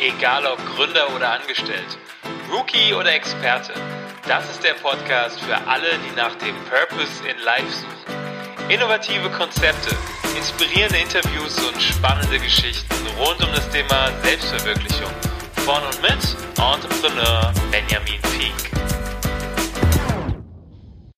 Egal ob Gründer oder Angestellt, Rookie oder Experte, das ist der Podcast für alle, die nach dem Purpose in Life suchen. Innovative Konzepte, inspirierende Interviews und spannende Geschichten rund um das Thema Selbstverwirklichung. Von und mit Entrepreneur Benjamin